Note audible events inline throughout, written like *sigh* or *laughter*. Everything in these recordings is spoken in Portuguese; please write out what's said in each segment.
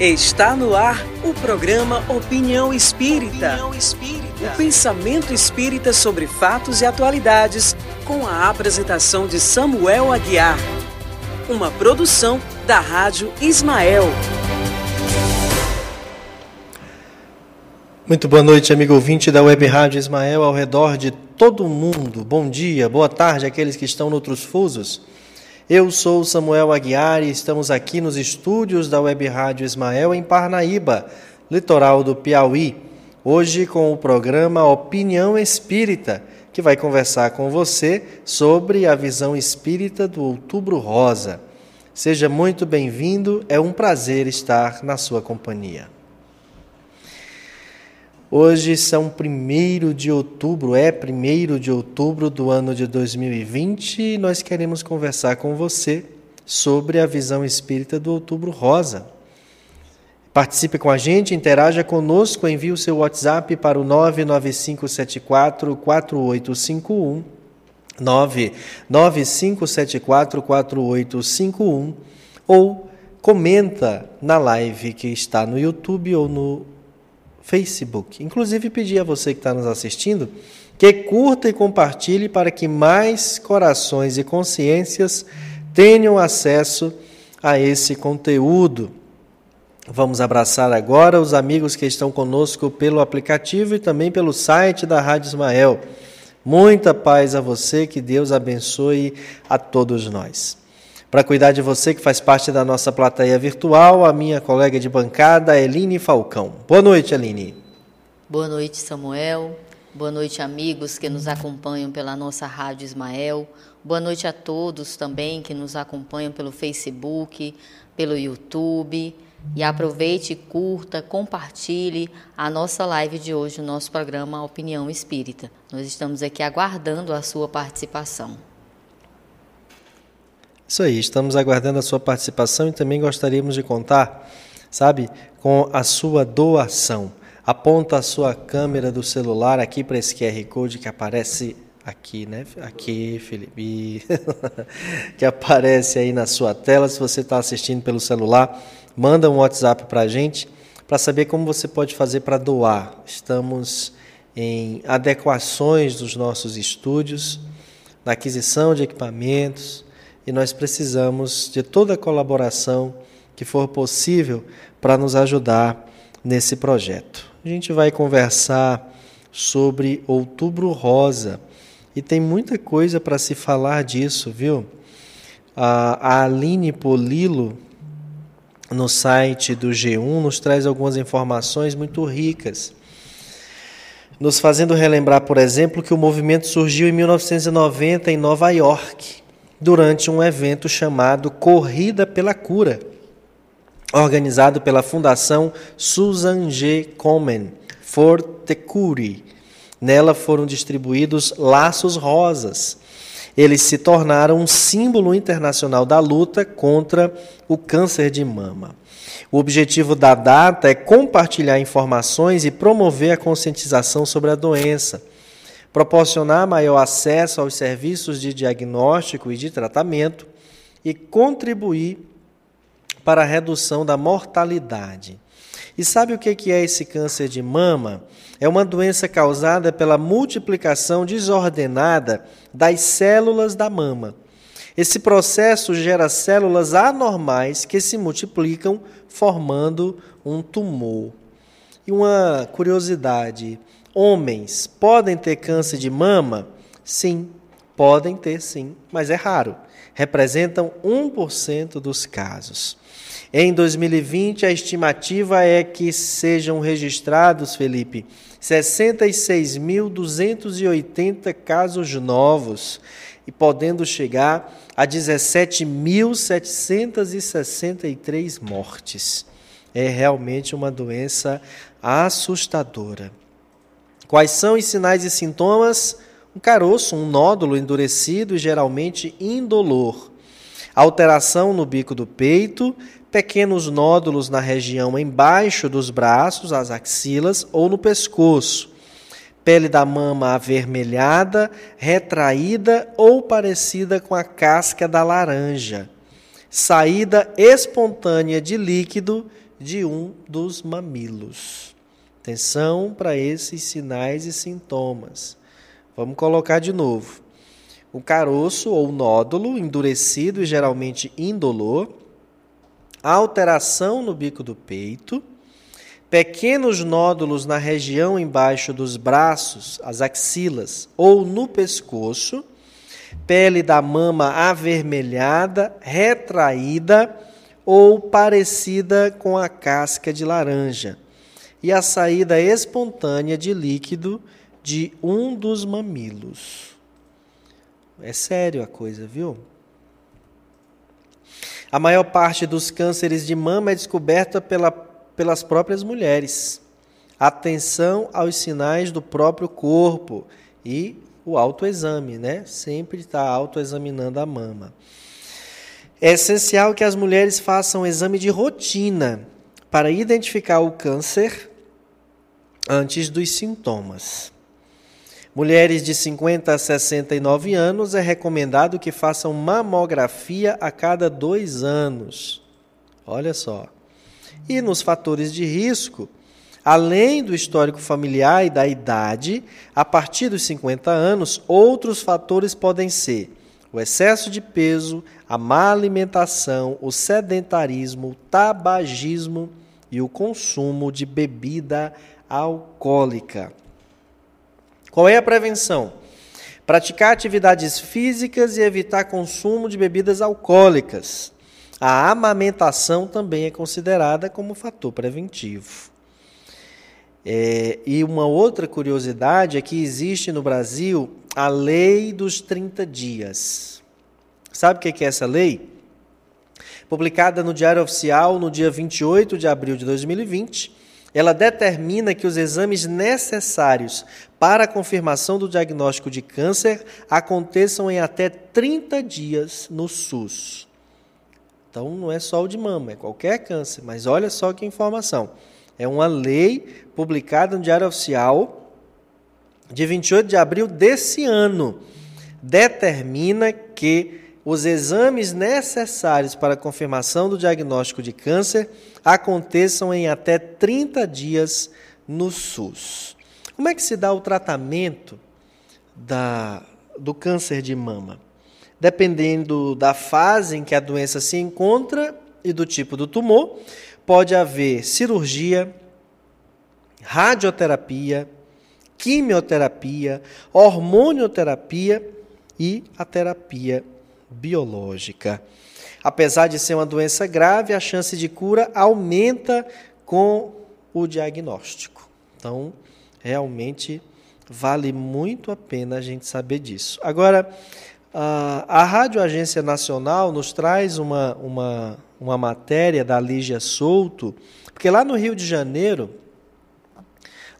Está no ar o programa Opinião Espírita. Opinião Espírita. O pensamento espírita sobre fatos e atualidades, com a apresentação de Samuel Aguiar. Uma produção da Rádio Ismael. Muito boa noite, amigo ouvinte da Web Rádio Ismael ao redor de todo o mundo. Bom dia, boa tarde àqueles que estão noutros fusos. Eu sou Samuel Aguiar e estamos aqui nos estúdios da Web Rádio Ismael em Parnaíba, litoral do Piauí. Hoje com o programa Opinião Espírita, que vai conversar com você sobre a visão espírita do Outubro Rosa. Seja muito bem-vindo, é um prazer estar na sua companhia. Hoje são 1 de outubro, é 1 de outubro do ano de 2020 e nós queremos conversar com você sobre a visão espírita do Outubro Rosa. Participe com a gente, interaja conosco, envie o seu WhatsApp para o 99574 4851. 99574 4851 ou comenta na live que está no YouTube ou no Facebook. Inclusive, pedir a você que está nos assistindo que curta e compartilhe para que mais corações e consciências tenham acesso a esse conteúdo. Vamos abraçar agora os amigos que estão conosco pelo aplicativo e também pelo site da Rádio Ismael. Muita paz a você, que Deus abençoe a todos nós. Para cuidar de você que faz parte da nossa plateia virtual, a minha colega de bancada, Eline Falcão. Boa noite, Eline. Boa noite, Samuel. Boa noite, amigos que nos acompanham pela nossa Rádio Ismael. Boa noite a todos também que nos acompanham pelo Facebook, pelo YouTube. E aproveite, curta, compartilhe a nossa live de hoje, o nosso programa Opinião Espírita. Nós estamos aqui aguardando a sua participação. Isso aí, estamos aguardando a sua participação e também gostaríamos de contar, sabe, com a sua doação. Aponta a sua câmera do celular aqui para esse QR Code que aparece aqui, né? Aqui, Felipe, *laughs* que aparece aí na sua tela. Se você está assistindo pelo celular, manda um WhatsApp para a gente para saber como você pode fazer para doar. Estamos em adequações dos nossos estúdios, na aquisição de equipamentos e nós precisamos de toda a colaboração que for possível para nos ajudar nesse projeto. A gente vai conversar sobre Outubro Rosa e tem muita coisa para se falar disso, viu? A Aline Polilo, no site do G1, nos traz algumas informações muito ricas nos fazendo relembrar, por exemplo, que o movimento surgiu em 1990 em Nova York durante um evento chamado Corrida pela Cura, organizado pela Fundação Susan G. Komen for the Cure. Nela foram distribuídos laços rosas. Eles se tornaram um símbolo internacional da luta contra o câncer de mama. O objetivo da data é compartilhar informações e promover a conscientização sobre a doença proporcionar maior acesso aos serviços de diagnóstico e de tratamento e contribuir para a redução da mortalidade. E sabe o que é esse câncer de mama? É uma doença causada pela multiplicação desordenada das células da mama. Esse processo gera células anormais que se multiplicam, formando um tumor. E uma curiosidade: Homens podem ter câncer de mama? Sim, podem ter sim, mas é raro. Representam 1% dos casos. Em 2020, a estimativa é que sejam registrados, Felipe, 66.280 casos novos e podendo chegar a 17.763 mortes. É realmente uma doença assustadora. Quais são os sinais e sintomas? Um caroço, um nódulo endurecido e geralmente indolor. Alteração no bico do peito, pequenos nódulos na região embaixo dos braços, as axilas ou no pescoço. Pele da mama avermelhada, retraída ou parecida com a casca da laranja. Saída espontânea de líquido de um dos mamilos. Atenção para esses sinais e sintomas. Vamos colocar de novo. O caroço ou nódulo, endurecido e geralmente indolor, alteração no bico do peito, pequenos nódulos na região embaixo dos braços, as axilas ou no pescoço, pele da mama avermelhada, retraída ou parecida com a casca de laranja, e a saída espontânea de líquido de um dos mamilos. É sério a coisa, viu? A maior parte dos cânceres de mama é descoberta pela, pelas próprias mulheres. Atenção aos sinais do próprio corpo e o autoexame, né? Sempre está autoexaminando a mama. É essencial que as mulheres façam um exame de rotina para identificar o câncer antes dos sintomas. Mulheres de 50 a 69 anos é recomendado que façam mamografia a cada dois anos. Olha só. E nos fatores de risco, além do histórico familiar e da idade, a partir dos 50 anos, outros fatores podem ser o excesso de peso, a má alimentação, o sedentarismo, o tabagismo e o consumo de bebida alcoólica. Qual é a prevenção? Praticar atividades físicas e evitar consumo de bebidas alcoólicas. A amamentação também é considerada como fator preventivo. É, e uma outra curiosidade é que existe no Brasil a lei dos 30 dias. Sabe o que é essa lei? Publicada no Diário Oficial no dia 28 de abril de 2020, ela determina que os exames necessários para a confirmação do diagnóstico de câncer aconteçam em até 30 dias no SUS. Então não é só o de mama, é qualquer câncer, mas olha só que informação. É uma lei publicada no Diário Oficial de 28 de abril desse ano. Determina que os exames necessários para a confirmação do diagnóstico de câncer aconteçam em até 30 dias no SUS. Como é que se dá o tratamento da, do câncer de mama? Dependendo da fase em que a doença se encontra e do tipo do tumor, pode haver cirurgia, radioterapia, quimioterapia, hormonioterapia e a terapia biológica. Apesar de ser uma doença grave, a chance de cura aumenta com o diagnóstico. Então, realmente vale muito a pena a gente saber disso. Agora, a Rádio Agência Nacional nos traz uma, uma, uma matéria da Lígia Souto, porque lá no Rio de Janeiro,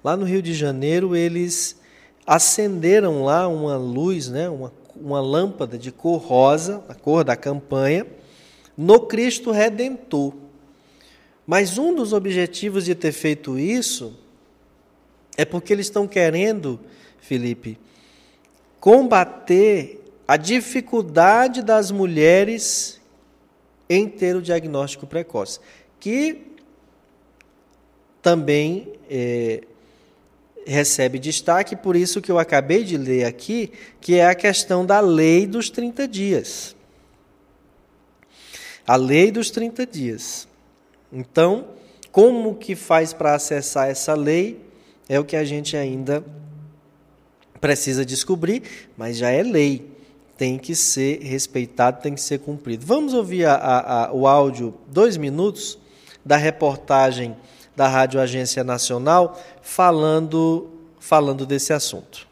lá no Rio de Janeiro, eles acenderam lá uma luz, né, uma, uma lâmpada de cor rosa, a cor da campanha, no Cristo Redentor. Mas um dos objetivos de ter feito isso é porque eles estão querendo, Felipe, combater a dificuldade das mulheres em ter o diagnóstico precoce, que também é, recebe destaque, por isso que eu acabei de ler aqui, que é a questão da lei dos 30 dias. A lei dos 30 dias. Então, como que faz para acessar essa lei? É o que a gente ainda precisa descobrir, mas já é lei. Tem que ser respeitado, tem que ser cumprido. Vamos ouvir a, a, a, o áudio, dois minutos, da reportagem da Rádio Agência Nacional falando, falando desse assunto.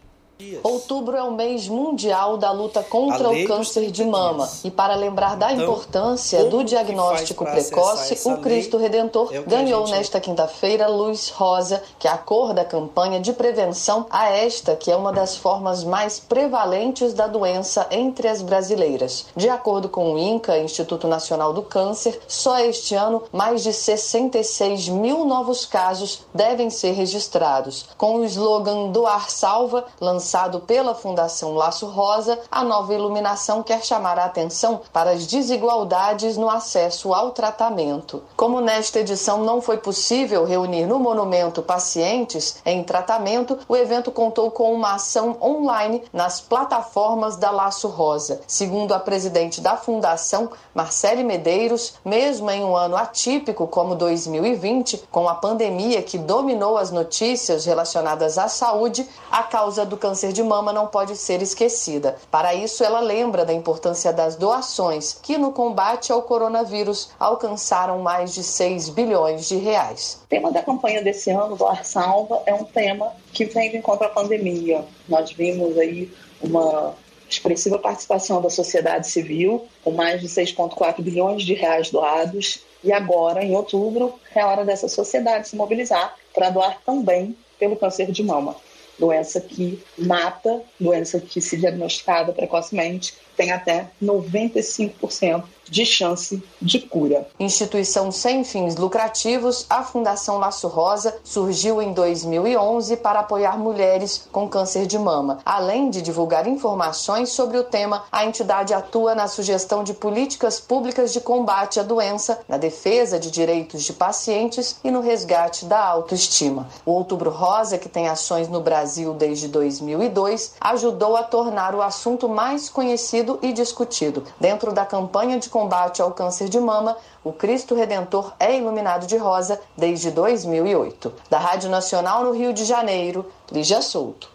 Outubro é o mês mundial da luta contra o câncer de mama. Dias. E para lembrar da então, importância do diagnóstico precoce, o Cristo Redentor é ganhou gente... nesta quinta-feira luz rosa, que é a cor da campanha de prevenção a esta, que é uma das formas mais prevalentes da doença entre as brasileiras. De acordo com o INCA, Instituto Nacional do Câncer, só este ano mais de 66 mil novos casos devem ser registrados. Com o slogan Doar Salva, lançado lançado pela Fundação Laço Rosa, a nova iluminação quer chamar a atenção para as desigualdades no acesso ao tratamento. Como nesta edição não foi possível reunir no monumento pacientes em tratamento, o evento contou com uma ação online nas plataformas da Laço Rosa. Segundo a presidente da fundação, Marcele Medeiros, mesmo em um ano atípico como 2020, com a pandemia que dominou as notícias relacionadas à saúde, a causa do câncer de mama não pode ser esquecida. Para isso, ela lembra da importância das doações, que no combate ao coronavírus alcançaram mais de 6 bilhões de reais. O tema da campanha desse ano, Doar Salva, é um tema que vem encontro à pandemia. Nós vimos aí uma expressiva participação da sociedade civil, com mais de 6,4 bilhões de reais doados. E agora, em outubro, é hora dessa sociedade se mobilizar para doar também pelo câncer de mama. Doença que mata, doença que, se diagnosticada precocemente, tem até 95% de chance de cura. Instituição sem fins lucrativos, a Fundação Laço Rosa surgiu em 2011 para apoiar mulheres com câncer de mama. Além de divulgar informações sobre o tema, a entidade atua na sugestão de políticas públicas de combate à doença, na defesa de direitos de pacientes e no resgate da autoestima. O Outubro Rosa, que tem ações no Brasil desde 2002, ajudou a tornar o assunto mais conhecido e discutido. Dentro da campanha de combate ao câncer de mama, o Cristo Redentor é iluminado de rosa desde 2008. Da Rádio Nacional no Rio de Janeiro, Lígia Souto.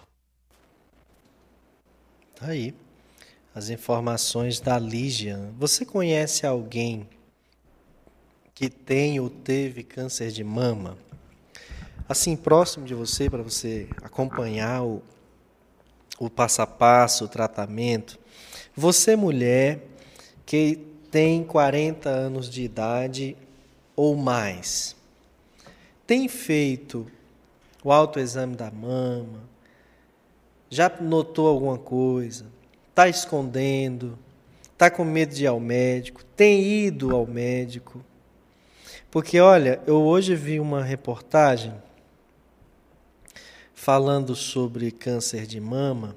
Tá aí as informações da Lígia. Você conhece alguém que tem ou teve câncer de mama? Assim, próximo de você, para você acompanhar o, o passo a passo, o tratamento. Você, mulher, que tem 40 anos de idade ou mais, tem feito o autoexame da mama? Já notou alguma coisa? Está escondendo? Está com medo de ir ao médico? Tem ido ao médico? Porque, olha, eu hoje vi uma reportagem falando sobre câncer de mama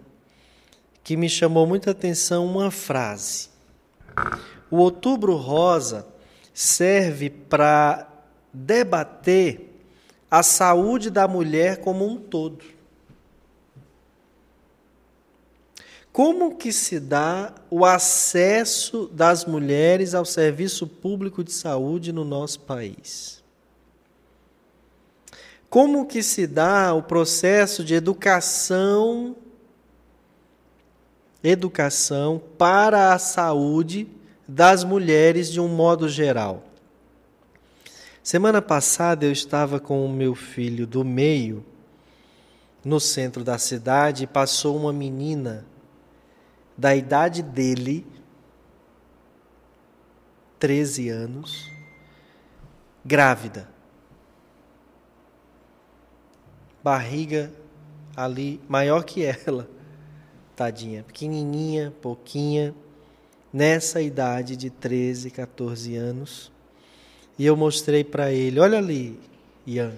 que me chamou muita atenção uma frase. O Outubro Rosa serve para debater a saúde da mulher como um todo. Como que se dá o acesso das mulheres ao serviço público de saúde no nosso país? Como que se dá o processo de educação educação para a saúde das mulheres de um modo geral. Semana passada eu estava com o meu filho do meio no centro da cidade e passou uma menina da idade dele, 13 anos, grávida. Barriga ali maior que ela tadinha, pequenininha, pouquinha, nessa idade de 13, 14 anos. E eu mostrei para ele: olha ali, Ian,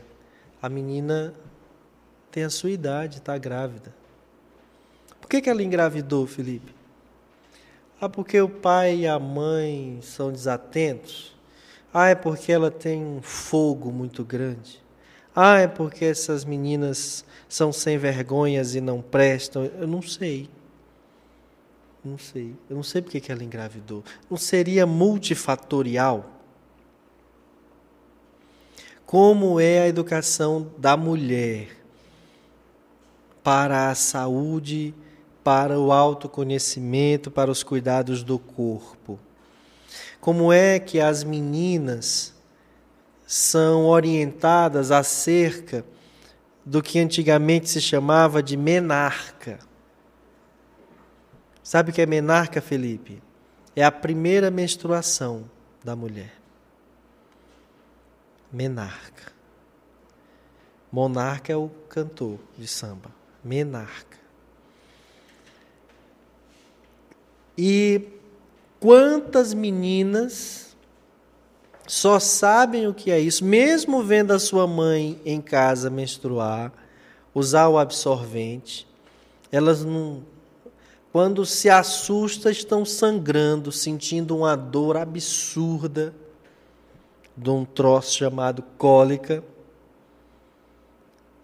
a menina tem a sua idade, está grávida. Por que, que ela engravidou, Felipe? Ah, porque o pai e a mãe são desatentos. Ah, é porque ela tem um fogo muito grande. Ah, é porque essas meninas são sem vergonhas e não prestam. Eu não sei. Não sei. Eu não sei porque que ela engravidou. Não seria multifatorial? Como é a educação da mulher para a saúde, para o autoconhecimento, para os cuidados do corpo? Como é que as meninas são orientadas acerca do que antigamente se chamava de menarca. Sabe o que é menarca, Felipe? É a primeira menstruação da mulher. Menarca. Monarca é o cantor de samba. Menarca. E quantas meninas só sabem o que é isso, mesmo vendo a sua mãe em casa menstruar, usar o absorvente, elas não. Quando se assusta, estão sangrando, sentindo uma dor absurda de um troço chamado cólica.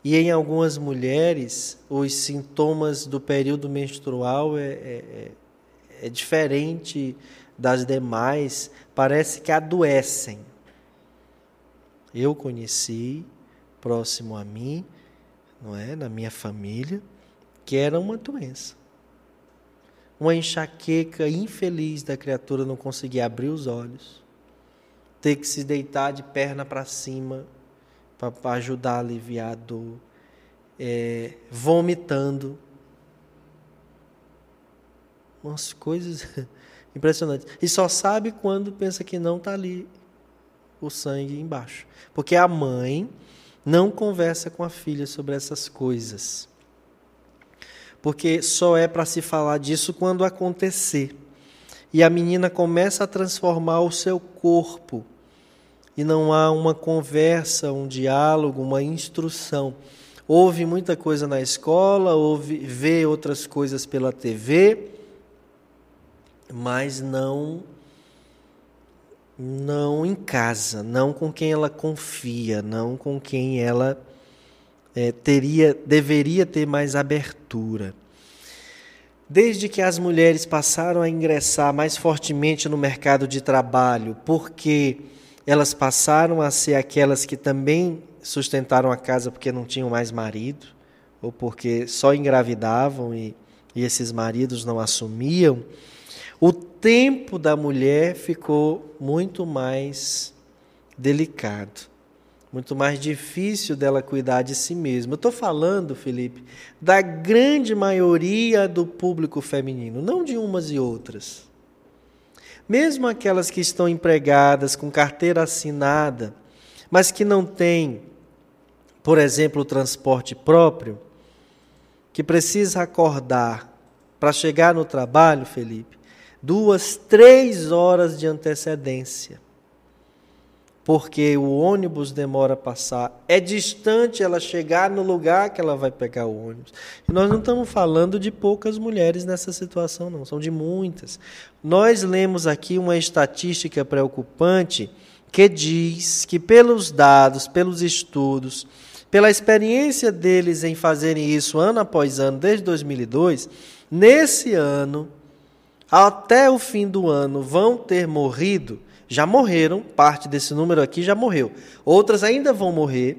E em algumas mulheres, os sintomas do período menstrual é, é, é, é diferente das demais, parece que adoecem. Eu conheci, próximo a mim, não é, na minha família, que era uma doença. Uma enxaqueca infeliz da criatura não conseguir abrir os olhos, ter que se deitar de perna para cima para ajudar a aliviar a dor, é, vomitando. Umas coisas *laughs* impressionantes. E só sabe quando pensa que não está ali o sangue embaixo. Porque a mãe não conversa com a filha sobre essas coisas. Porque só é para se falar disso quando acontecer. E a menina começa a transformar o seu corpo. E não há uma conversa, um diálogo, uma instrução. Ouve muita coisa na escola, ouve, vê outras coisas pela TV, mas não não em casa, não com quem ela confia, não com quem ela é, teria, deveria ter mais abertura. Desde que as mulheres passaram a ingressar mais fortemente no mercado de trabalho, porque elas passaram a ser aquelas que também sustentaram a casa porque não tinham mais marido, ou porque só engravidavam e, e esses maridos não assumiam, o tempo da mulher ficou muito mais delicado, muito mais difícil dela cuidar de si mesma. Eu estou falando, Felipe, da grande maioria do público feminino, não de umas e outras. Mesmo aquelas que estão empregadas com carteira assinada, mas que não têm, por exemplo, o transporte próprio, que precisa acordar para chegar no trabalho, Felipe, duas, três horas de antecedência. Porque o ônibus demora a passar, é distante ela chegar no lugar que ela vai pegar o ônibus. E nós não estamos falando de poucas mulheres nessa situação, não, são de muitas. Nós lemos aqui uma estatística preocupante que diz que, pelos dados, pelos estudos, pela experiência deles em fazerem isso ano após ano, desde 2002, nesse ano, até o fim do ano vão ter morrido, já morreram, parte desse número aqui já morreu. Outras ainda vão morrer.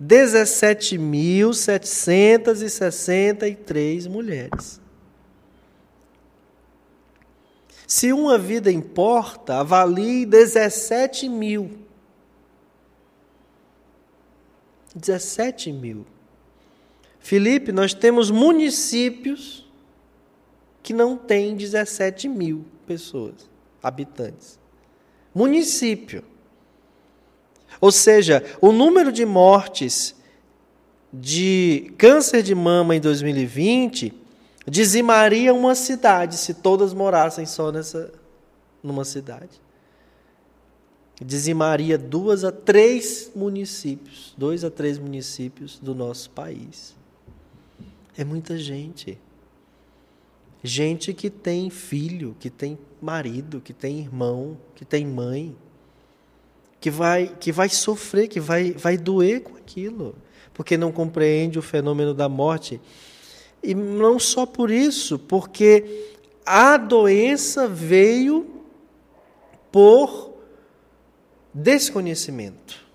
17.763 mulheres. Se uma vida importa, avalie 17 mil. 17 mil. Felipe, nós temos municípios que não tem 17 mil pessoas, habitantes. Município. Ou seja, o número de mortes de câncer de mama em 2020 dizimaria uma cidade se todas morassem só nessa numa cidade. Dizimaria duas a três municípios, dois a três municípios do nosso país. É muita gente. Gente que tem filho, que tem marido, que tem irmão, que tem mãe, que vai, que vai sofrer, que vai, vai doer com aquilo, porque não compreende o fenômeno da morte. E não só por isso, porque a doença veio por desconhecimento,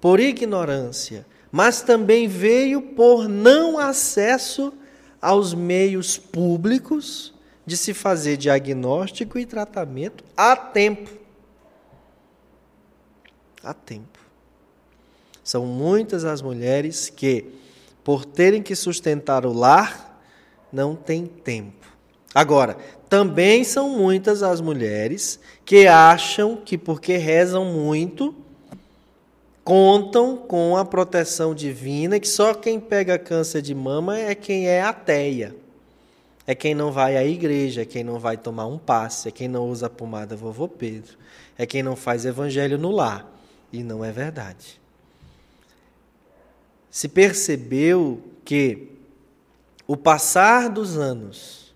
por ignorância, mas também veio por não acesso aos meios públicos de se fazer diagnóstico e tratamento a tempo. A tempo. São muitas as mulheres que, por terem que sustentar o lar, não têm tempo. Agora, também são muitas as mulheres que acham que, porque rezam muito, contam com a proteção divina, que só quem pega câncer de mama é quem é ateia. É quem não vai à igreja, é quem não vai tomar um passe, é quem não usa a pomada vovô Pedro, é quem não faz evangelho no lar. E não é verdade. Se percebeu que o passar dos anos,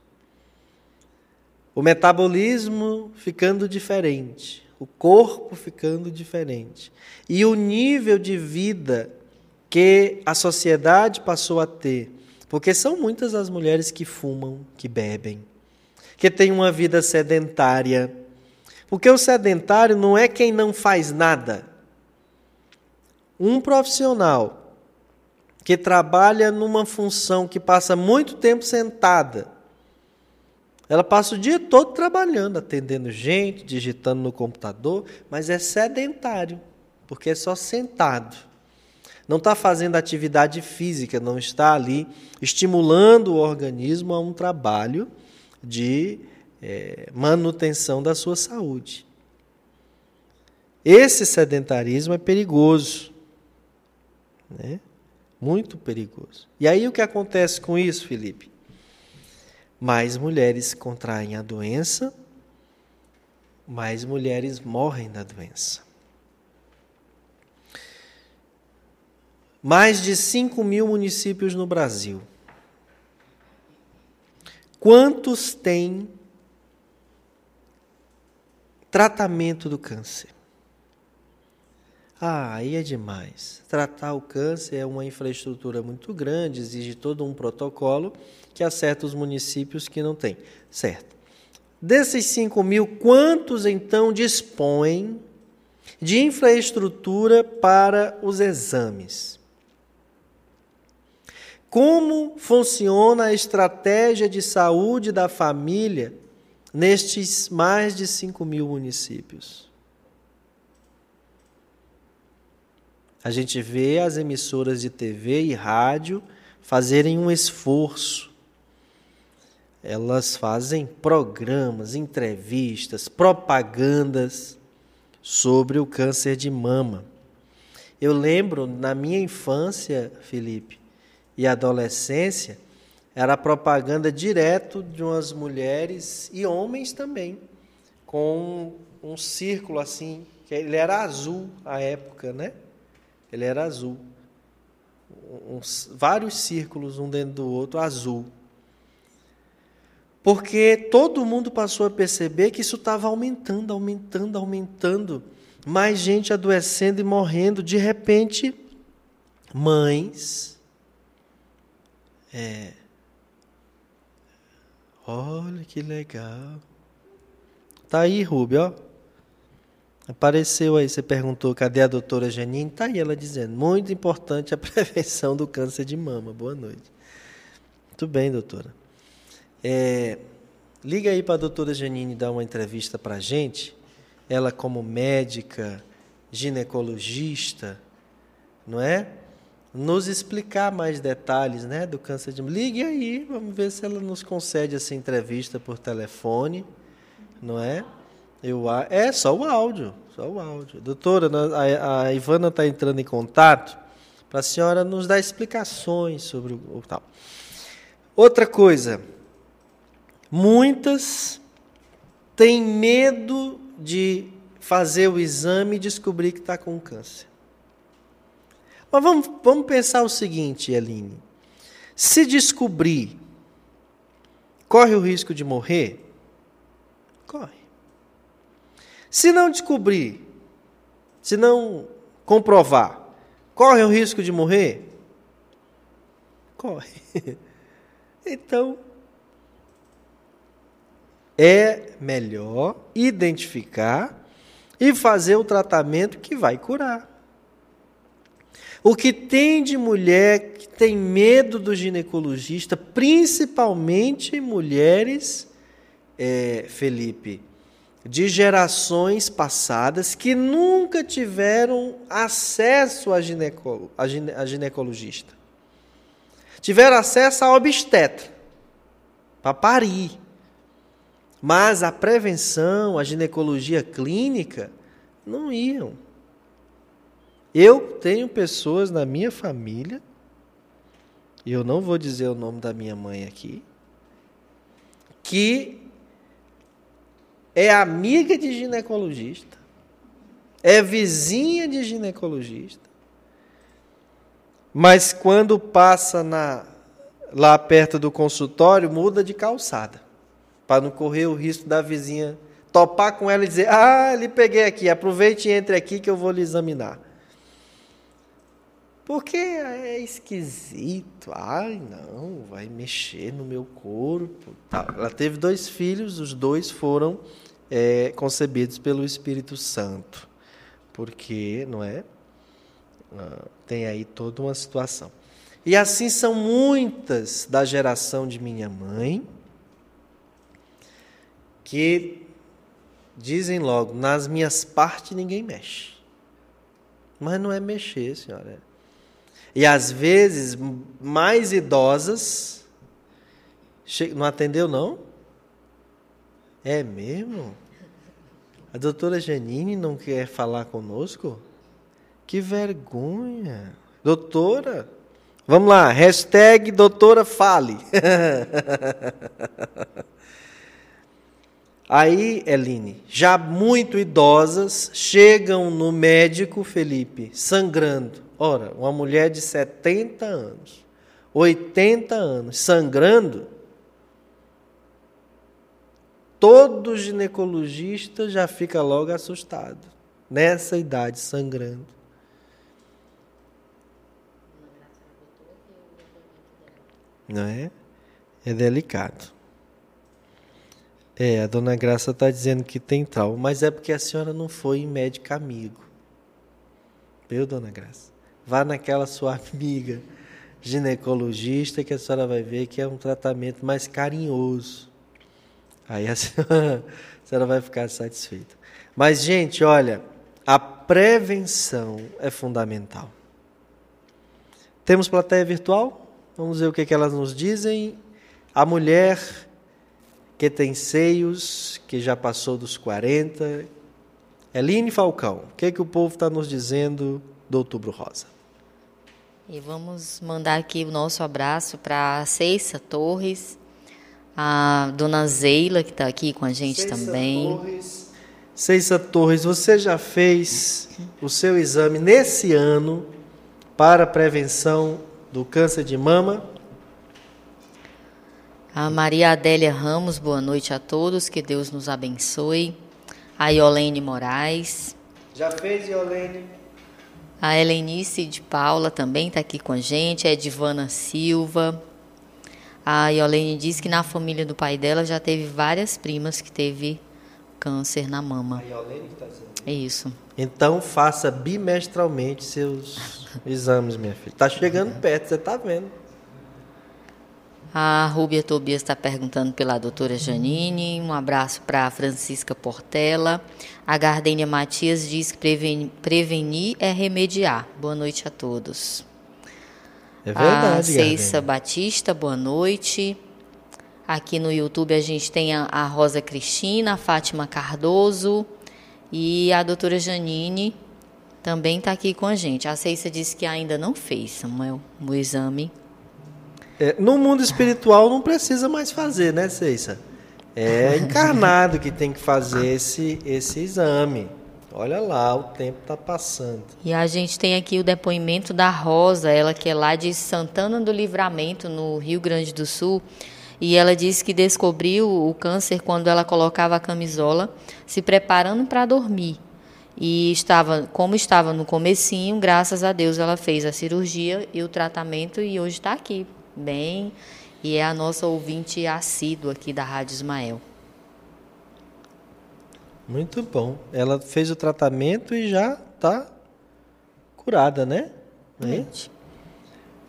o metabolismo ficando diferente, o corpo ficando diferente e o nível de vida que a sociedade passou a ter, porque são muitas as mulheres que fumam, que bebem, que têm uma vida sedentária. Porque o sedentário não é quem não faz nada. Um profissional que trabalha numa função que passa muito tempo sentada. Ela passa o dia todo trabalhando, atendendo gente, digitando no computador, mas é sedentário, porque é só sentado. Não está fazendo atividade física, não está ali estimulando o organismo a um trabalho de é, manutenção da sua saúde. Esse sedentarismo é perigoso. Né? Muito perigoso. E aí o que acontece com isso, Felipe? Mais mulheres contraem a doença, mais mulheres morrem da doença. Mais de 5 mil municípios no Brasil. Quantos têm tratamento do câncer? Ah, aí é demais. Tratar o câncer é uma infraestrutura muito grande, exige todo um protocolo que há certos municípios que não tem. Certo. Desses 5 mil, quantos então dispõem de infraestrutura para os exames? Como funciona a estratégia de saúde da família nestes mais de 5 mil municípios? a gente vê as emissoras de TV e rádio fazerem um esforço. Elas fazem programas, entrevistas, propagandas sobre o câncer de mama. Eu lembro na minha infância, Felipe, e adolescência, era propaganda direto de umas mulheres e homens também, com um, círculo assim, que ele era azul à época, né? ele era azul. Vários círculos, um dentro do outro, azul. Porque todo mundo passou a perceber que isso estava aumentando, aumentando, aumentando. Mais gente adoecendo e morrendo. De repente, mães. É, olha que legal. Tá aí, Rubio, ó. Apareceu aí, você perguntou cadê a doutora Janine? Está aí ela dizendo, muito importante a *laughs* prevenção do câncer de mama. Boa noite. Muito bem, doutora. É, liga aí para a doutora Janine dar uma entrevista para a gente. Ela como médica, ginecologista, não é? Nos explicar mais detalhes né, do câncer de mama. Ligue aí, vamos ver se ela nos concede essa entrevista por telefone, não é? Eu, é só o áudio, só o áudio. Doutora, a, a Ivana está entrando em contato para a senhora nos dar explicações sobre o, o tal. Outra coisa, muitas têm medo de fazer o exame e descobrir que está com câncer. Mas vamos, vamos pensar o seguinte, Aline. Se descobrir, corre o risco de morrer? Corre. Se não descobrir, se não comprovar, corre o risco de morrer? Corre. *laughs* Então, é melhor identificar e fazer o tratamento que vai curar. O que tem de mulher que tem medo do ginecologista, principalmente mulheres, é, Felipe, de gerações passadas que nunca tiveram acesso a, ginecolo, a, gine, a ginecologista. Tiveram acesso a obstetra, para parir. Mas a prevenção, a ginecologia clínica, não iam. Eu tenho pessoas na minha família, e eu não vou dizer o nome da minha mãe aqui, que é amiga de ginecologista, é vizinha de ginecologista, mas quando passa na, lá perto do consultório, muda de calçada, para não correr o risco da vizinha topar com ela e dizer: Ah, lhe peguei aqui, aproveite e entre aqui que eu vou lhe examinar. Porque é esquisito. Ai, não, vai mexer no meu corpo. Tá. Ela teve dois filhos, os dois foram é, concebidos pelo Espírito Santo. Porque, não é? Ah, tem aí toda uma situação. E assim são muitas da geração de minha mãe que dizem logo: nas minhas partes ninguém mexe. Mas não é mexer, senhora. E às vezes, mais idosas. Não atendeu, não? É mesmo? A doutora Janine não quer falar conosco? Que vergonha. Doutora, vamos lá, hashtag doutora fale. *laughs* Aí, Eline, já muito idosas, chegam no médico, Felipe, sangrando. Ora, uma mulher de 70 anos, 80 anos, sangrando, todo ginecologista já fica logo assustado. Nessa idade, sangrando. Não é? É delicado. É, a dona Graça está dizendo que tem trauma, mas é porque a senhora não foi em médico amigo. Viu, dona Graça? Vá naquela sua *laughs* amiga ginecologista que a senhora vai ver que é um tratamento mais carinhoso. Aí a *laughs* senhora, a senhora vai ficar satisfeita. Mas, gente, olha, a prevenção é fundamental. Temos plateia virtual? Vamos ver o que, que elas nos dizem. A mulher que tem seios, que já passou dos 40. Eline Falcão, o que, que o povo está nos dizendo do Outubro Rosa? E vamos mandar aqui o nosso abraço para a Ceissa Torres, a dona Zeila, que está aqui com a gente Ceissa também. Torres. Ceissa Torres, você já fez o seu exame nesse ano para prevenção do câncer de mama? A Maria Adélia Ramos, boa noite a todos, que Deus nos abençoe. A Iolene Moraes. Já fez, Iolene? A Helenice de Paula também está aqui com a gente. A Edivana Silva. A Iolene diz que na família do pai dela já teve várias primas que teve câncer na mama. A Iolene está dizendo. É isso. Então faça bimestralmente seus *laughs* exames, minha filha. Está chegando perto, você está vendo. A Rúbia Tobias está perguntando pela doutora Janine. Um abraço para a Francisca Portela. A Gardênia Matias diz que prevenir, prevenir é remediar. Boa noite a todos. É verdade, A Ceissa Batista, boa noite. Aqui no YouTube a gente tem a, a Rosa Cristina, a Fátima Cardoso e a doutora Janine também está aqui com a gente. A Ceissa disse que ainda não fez, Samuel, o exame é, no mundo espiritual não precisa mais fazer, né, Ceissa? É encarnado que tem que fazer esse, esse exame. Olha lá, o tempo está passando. E a gente tem aqui o depoimento da Rosa, ela que é lá de Santana do Livramento, no Rio Grande do Sul. E ela disse que descobriu o câncer quando ela colocava a camisola, se preparando para dormir. E estava, como estava no comecinho, graças a Deus ela fez a cirurgia e o tratamento e hoje está aqui bem e é a nossa ouvinte assídua aqui da Rádio Ismael. Muito bom. Ela fez o tratamento e já está curada, né? Gente.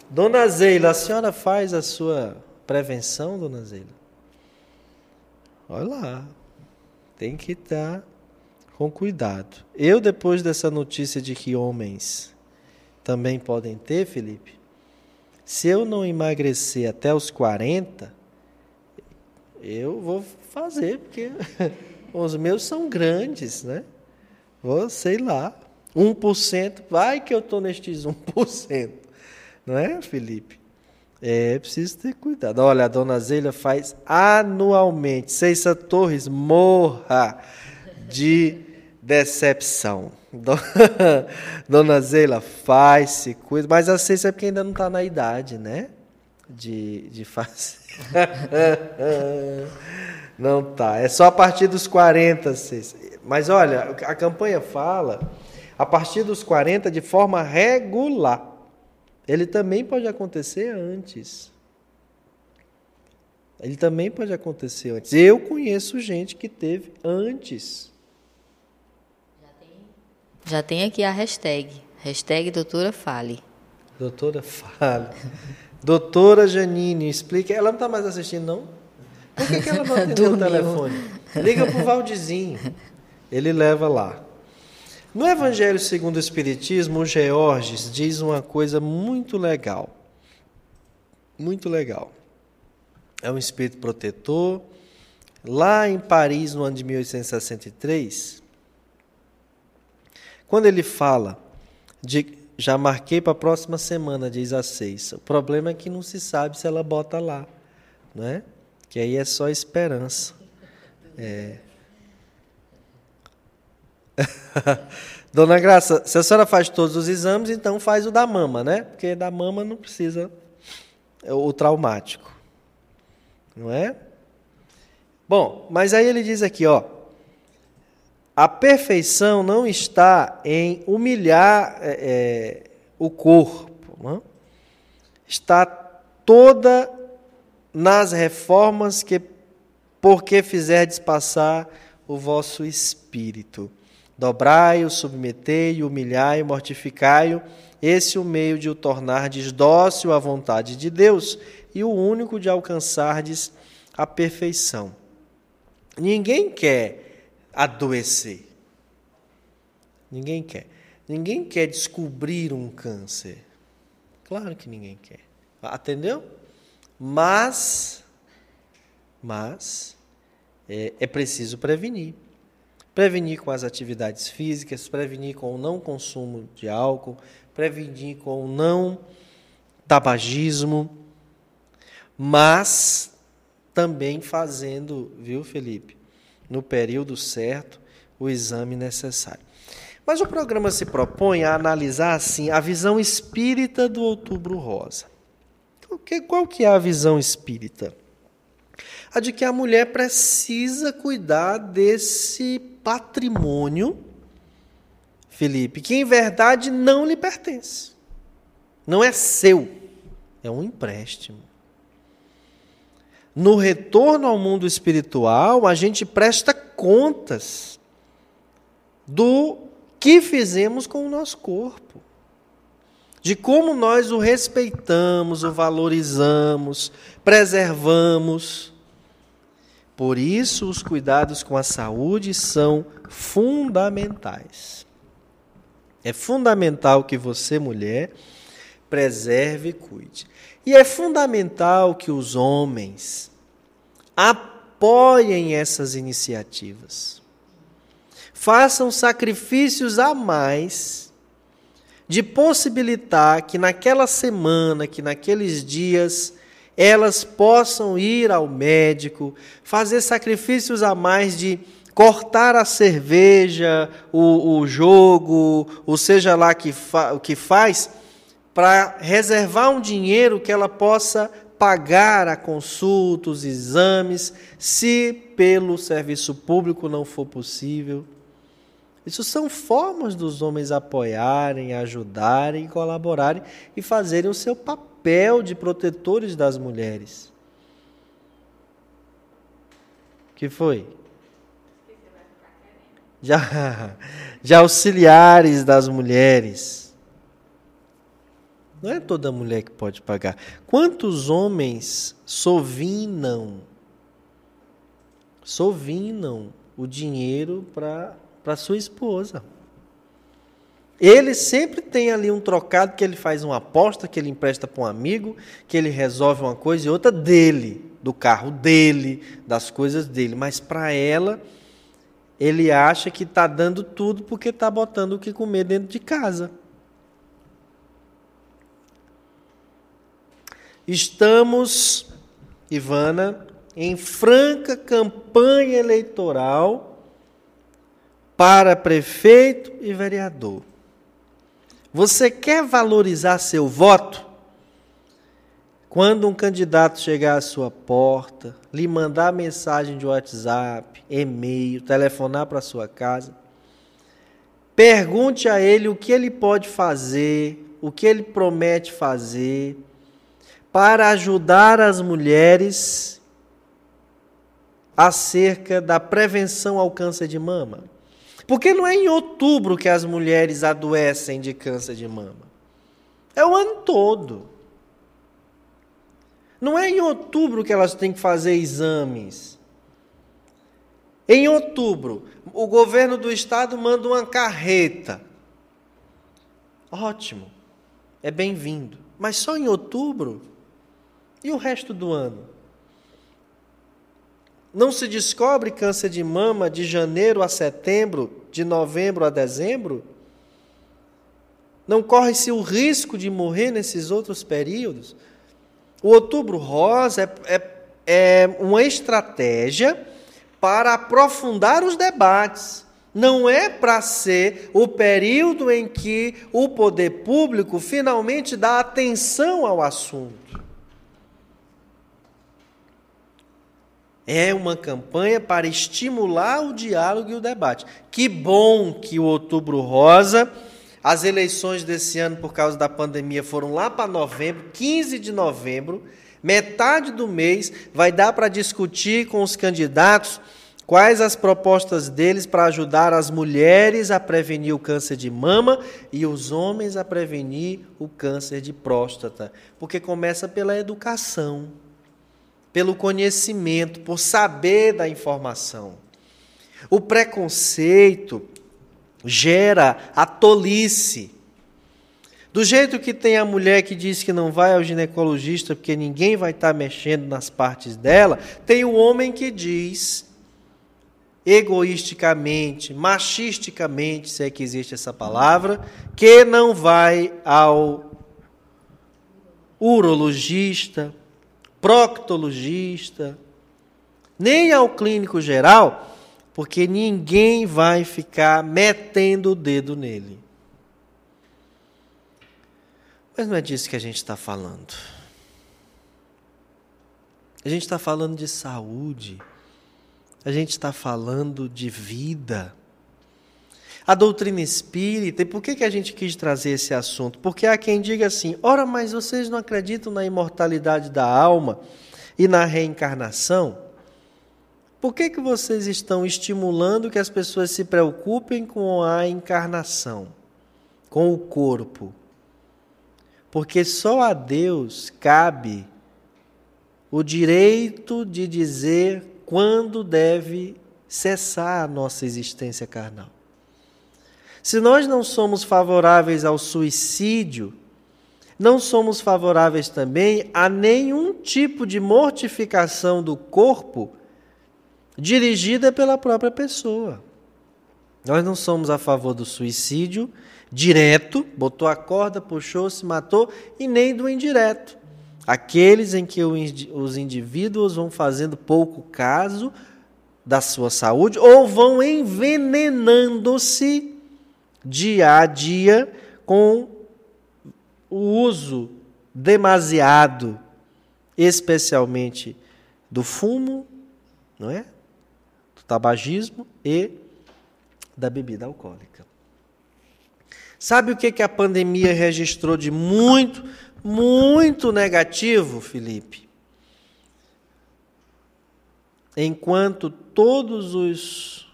Dona Zeila, a senhora faz a sua prevenção, dona Zeila? Olha lá. Tem que estar tá com cuidado. Eu, depois dessa notícia de que homens também podem ter, Felipe, se eu não emagrecer até os 40, eu vou fazer, porque *laughs* os meus são grandes, né? Vou, sei lá, 1%, vai que eu estou nestes 1%. Não é, Felipe? É preciso ter cuidado. Olha, a dona Zeila faz anualmente. Ceissa Torres morra de decepção. *laughs* Dona Zeila, faz, se cuida. Mas a ciência é porque ainda não está na idade, né? de, de fase. *laughs* Não tá. É só a partir dos 40. Mas olha, a campanha fala a partir dos 40 de forma regular. Ele também pode acontecer antes. Ele também pode acontecer antes. Eu conheço gente que teve antes. Já tem, aqui a hashtag. Hashtag doutora Fale. Doutora Fale. doutora Janine, explique. Ela não está mais assistindo, não? Por que, que ela não *laughs* atendeu o telefone? Liga para o Valdizinho. Ele leva lá. No Evangelho segundo o Espiritismo, o Georges diz uma coisa muito legal. Muito legal. É um espírito protetor. Lá em Paris, no ano de 1863, quando ele fala de já marquei para a próxima semana, diz a seis. O problema é que não se sabe se ela bota lá, não é? Que aí é só esperança. É. *laughs* Dona Graça, se a senhora faz todos os exames, então faz o da mama, né? Porque da mama não precisa o traumático. Não é? Bom, mas aí ele diz aqui, ó. A perfeição não está em humilhar é, é, o corpo, não? está toda nas reformas que porque fizerdes passar o vosso espírito. Dobrai-o, submetei-o, humilhai-o, mortificai-o. Esse é o meio de o tornardes dócil à vontade de Deus e o único de alcançardes a perfeição. Ninguém quer adoecer. Ninguém quer. Ninguém quer descobrir um câncer. Claro que ninguém quer. Atendeu? Mas, mas, é, é preciso prevenir prevenir com as atividades físicas, prevenir com o não consumo de álcool, prevenir com o não tabagismo, mas também fazendo, viu, Felipe, no período certo, o exame necessário. Mas o programa se propõe a analisar assim a visão espírita do Outubro Rosa. Qual que é a visão espírita? A de que a mulher precisa cuidar desse patrimônio, Felipe, que em verdade não lhe pertence. Não é seu, é um empréstimo. No retorno ao mundo espiritual, a gente presta contas do que fizemos com o nosso corpo, de como nós o respeitamos, o valorizamos, preservamos. Por isso, os cuidados com a saúde são fundamentais. É fundamental que você, mulher, preserve e cuide. E é fundamental que os homens apoiem essas iniciativas. Façam sacrifícios a mais de possibilitar que naquela semana, que naqueles dias, elas possam ir ao médico, fazer sacrifícios a mais de cortar a cerveja, o, o jogo, ou seja lá que fa, o que faz, para reservar um dinheiro que ela possa pagar a consulta, os exames, se pelo serviço público não for possível. Isso são formas dos homens apoiarem, ajudarem, colaborarem e fazerem o seu papel de protetores das mulheres. que foi? Já, *laughs* de auxiliares das mulheres. Não é toda mulher que pode pagar. Quantos homens sovinam, sovinam o dinheiro para sua esposa? Ele sempre tem ali um trocado que ele faz uma aposta, que ele empresta para um amigo, que ele resolve uma coisa e outra dele, do carro dele, das coisas dele. Mas para ela, ele acha que está dando tudo porque está botando o que comer dentro de casa. Estamos, Ivana, em franca campanha eleitoral para prefeito e vereador. Você quer valorizar seu voto? Quando um candidato chegar à sua porta, lhe mandar mensagem de WhatsApp, e-mail, telefonar para sua casa, pergunte a ele o que ele pode fazer, o que ele promete fazer para ajudar as mulheres acerca da prevenção ao câncer de mama. Porque não é em outubro que as mulheres adoecem de câncer de mama. É o ano todo. Não é em outubro que elas têm que fazer exames. Em outubro, o governo do estado manda uma carreta. Ótimo. É bem-vindo. Mas só em outubro? E o resto do ano? Não se descobre câncer de mama de janeiro a setembro, de novembro a dezembro? Não corre-se o risco de morrer nesses outros períodos? O outubro rosa é, é, é uma estratégia para aprofundar os debates. Não é para ser o período em que o poder público finalmente dá atenção ao assunto. É uma campanha para estimular o diálogo e o debate. Que bom que o Outubro Rosa, as eleições desse ano por causa da pandemia foram lá para novembro, 15 de novembro, metade do mês, vai dar para discutir com os candidatos quais as propostas deles para ajudar as mulheres a prevenir o câncer de mama e os homens a prevenir o câncer de próstata. Porque começa pela educação pelo conhecimento, por saber da informação. O preconceito gera a tolice. Do jeito que tem a mulher que diz que não vai ao ginecologista porque ninguém vai estar mexendo nas partes dela, tem o homem que diz egoisticamente, machisticamente, se é que existe essa palavra, que não vai ao urologista, proctologista, nem ao clínico geral, porque ninguém vai ficar metendo o dedo nele. Mas não é disso que a gente está falando. A gente está falando de saúde. A gente está falando de vida. A doutrina espírita, e por que, que a gente quis trazer esse assunto? Porque há quem diga assim: ora, mas vocês não acreditam na imortalidade da alma e na reencarnação? Por que, que vocês estão estimulando que as pessoas se preocupem com a encarnação, com o corpo? Porque só a Deus cabe o direito de dizer quando deve cessar a nossa existência carnal. Se nós não somos favoráveis ao suicídio, não somos favoráveis também a nenhum tipo de mortificação do corpo dirigida pela própria pessoa. Nós não somos a favor do suicídio direto, botou a corda, puxou, se matou, e nem do indireto. Aqueles em que os indivíduos vão fazendo pouco caso da sua saúde ou vão envenenando-se dia a dia com o uso demasiado, especialmente do fumo, não é? Do tabagismo e da bebida alcoólica. Sabe o que, que a pandemia registrou de muito, muito negativo, Felipe? Enquanto todos os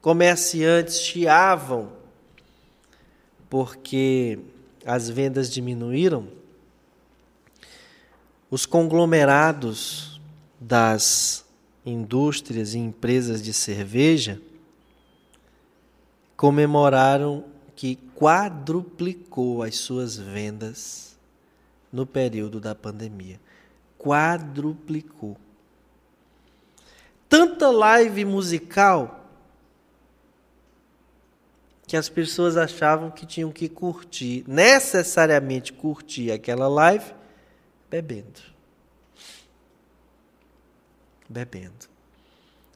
comerciantes chiavam porque as vendas diminuíram, os conglomerados das indústrias e empresas de cerveja comemoraram que quadruplicou as suas vendas no período da pandemia. Quadruplicou. Tanta live musical que as pessoas achavam que tinham que curtir, necessariamente curtir aquela live, bebendo. Bebendo.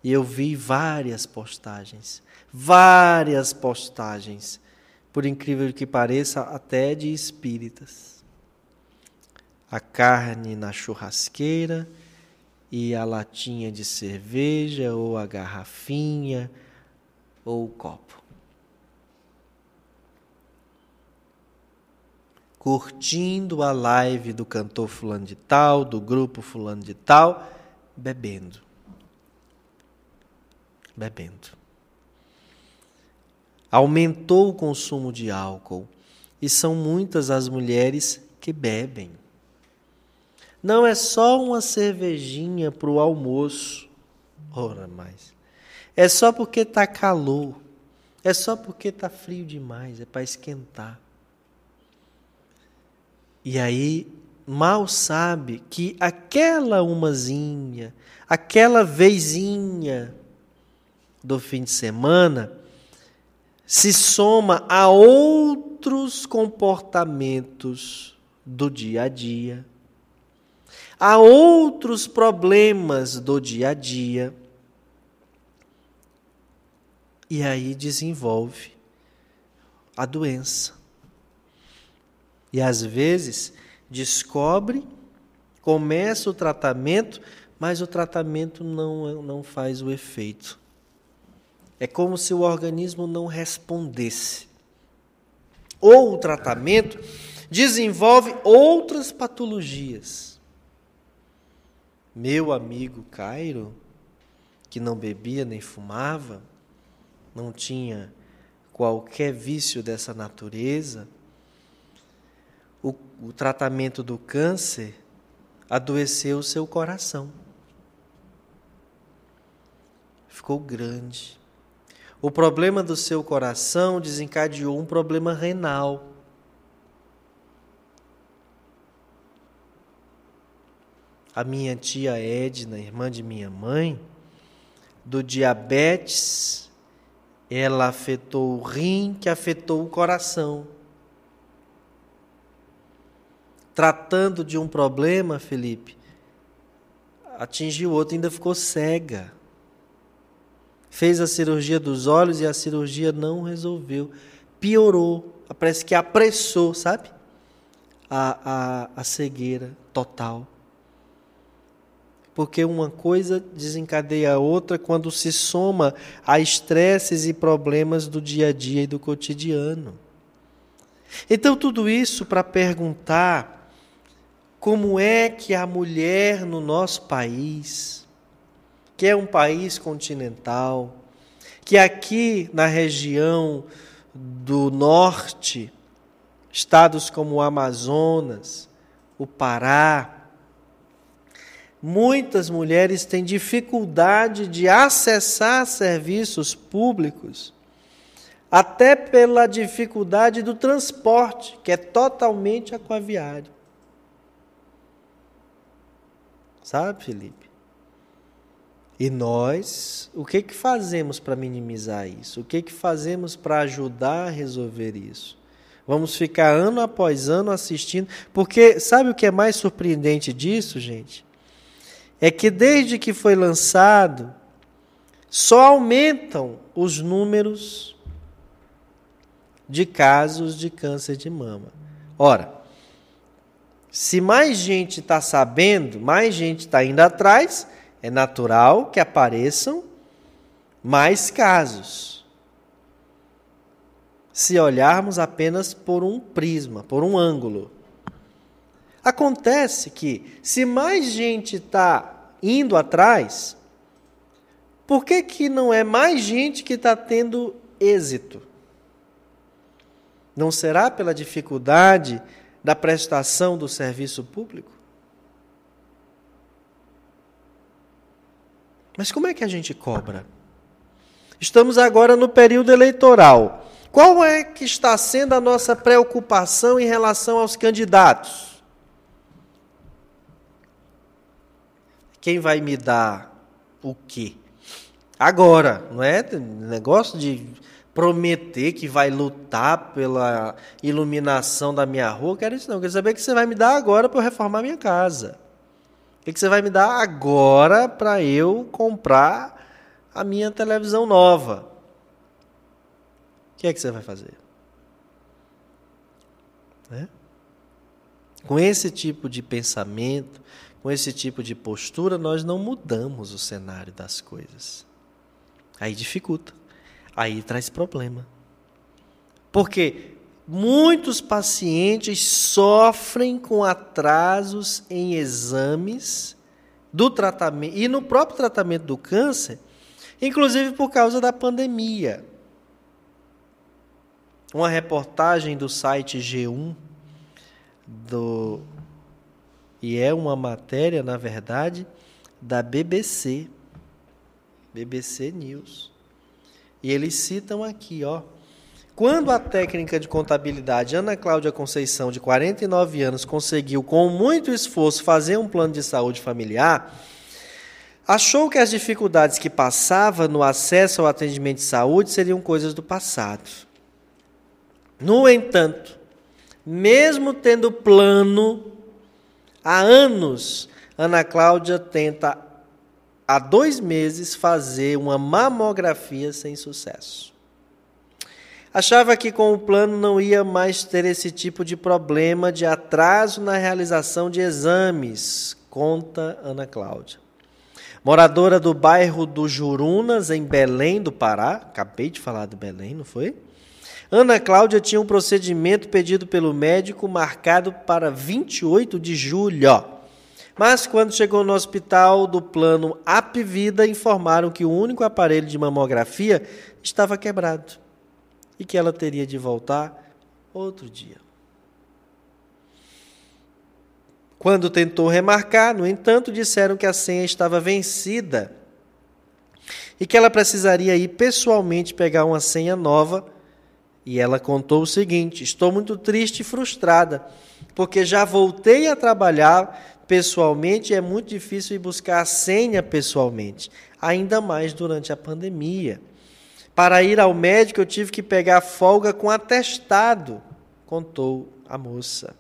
E eu vi várias postagens, várias postagens, por incrível que pareça, até de espíritas. a carne na churrasqueira e a latinha de cerveja ou a garrafinha ou o copo. Curtindo a live do cantor fulano de tal, do grupo fulano de tal, bebendo. Bebendo. Aumentou o consumo de álcool e são muitas as mulheres que bebem. Não é só uma cervejinha para o almoço. Ora mais. É só porque está calor. É só porque está frio demais. É para esquentar. E aí, mal sabe que aquela umazinha, aquela vezinha do fim de semana se soma a outros comportamentos do dia a dia Há outros problemas do dia a dia. E aí desenvolve a doença. E às vezes descobre, começa o tratamento, mas o tratamento não, não faz o efeito. É como se o organismo não respondesse. Ou o tratamento desenvolve outras patologias meu amigo Cairo, que não bebia nem fumava, não tinha qualquer vício dessa natureza, o, o tratamento do câncer adoeceu o seu coração. Ficou grande. O problema do seu coração desencadeou um problema renal. a minha tia Edna, irmã de minha mãe, do diabetes, ela afetou o rim, que afetou o coração. Tratando de um problema, Felipe, atingiu outro, ainda ficou cega. Fez a cirurgia dos olhos e a cirurgia não resolveu. Piorou. Parece que apressou, sabe? A, a, a cegueira total porque uma coisa desencadeia a outra quando se soma a estresses e problemas do dia a dia e do cotidiano. Então, tudo isso para perguntar como é que a mulher no nosso país, que é um país continental, que aqui na região do norte, estados como o Amazonas, o Pará, Muitas mulheres têm dificuldade de acessar serviços públicos, até pela dificuldade do transporte, que é totalmente aquaviário. Sabe, Felipe? E nós, o que que fazemos para minimizar isso? O que que fazemos para ajudar a resolver isso? Vamos ficar ano após ano assistindo, porque sabe o que é mais surpreendente disso, gente? é que desde que foi lançado, só aumentam os números de casos de câncer de mama. Ora, se mais gente está sabendo, mais gente está indo atrás, é natural que apareçam mais casos. Se olharmos apenas por um prisma, por um ângulo. Acontece que, se mais gente está indo atrás, por que, que não é mais gente que está tendo êxito? Não será pela dificuldade da prestação do serviço público? Mas como é que a gente cobra? Estamos agora no período eleitoral. Qual é que está sendo a nossa preocupação em relação aos candidatos? Quem vai me dar o quê? Agora, não é negócio de prometer que vai lutar pela iluminação da minha rua, quero isso não. quero saber o que você vai me dar agora para eu reformar minha casa. O que você vai me dar agora para eu comprar a minha televisão nova? O que é que você vai fazer? Né? Com esse tipo de pensamento, com esse tipo de postura, nós não mudamos o cenário das coisas. Aí dificulta, aí traz problema. Porque muitos pacientes sofrem com atrasos em exames do tratamento e no próprio tratamento do câncer, inclusive por causa da pandemia. Uma reportagem do site G1 do e é uma matéria, na verdade, da BBC. BBC News. E eles citam aqui, ó, quando a técnica de contabilidade Ana Cláudia Conceição, de 49 anos, conseguiu, com muito esforço, fazer um plano de saúde familiar, achou que as dificuldades que passava no acesso ao atendimento de saúde seriam coisas do passado. No entanto, mesmo tendo plano, há anos, Ana Cláudia tenta, há dois meses, fazer uma mamografia sem sucesso. Achava que com o plano não ia mais ter esse tipo de problema de atraso na realização de exames, conta Ana Cláudia. Moradora do bairro do Jurunas, em Belém do Pará, acabei de falar do Belém, não foi? Ana Cláudia tinha um procedimento pedido pelo médico marcado para 28 de julho. Mas quando chegou no hospital do plano Apvida, informaram que o único aparelho de mamografia estava quebrado e que ela teria de voltar outro dia. Quando tentou remarcar, no entanto, disseram que a senha estava vencida e que ela precisaria ir pessoalmente pegar uma senha nova. E ela contou o seguinte: Estou muito triste e frustrada, porque já voltei a trabalhar pessoalmente é muito difícil ir buscar a senha pessoalmente, ainda mais durante a pandemia. Para ir ao médico, eu tive que pegar folga com atestado, contou a moça.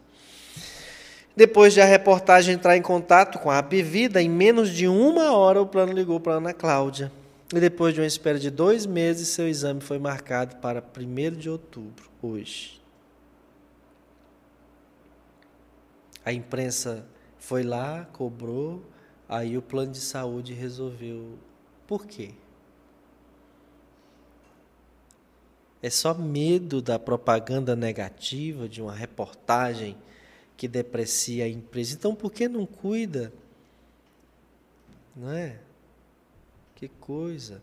Depois de a reportagem entrar em contato com a Apivida, em menos de uma hora o plano ligou para a Ana Cláudia. E depois de uma espera de dois meses, seu exame foi marcado para 1 de outubro, hoje. A imprensa foi lá, cobrou, aí o plano de saúde resolveu. Por quê? É só medo da propaganda negativa de uma reportagem que deprecia a empresa. Então, por que não cuida? Não é? Que coisa.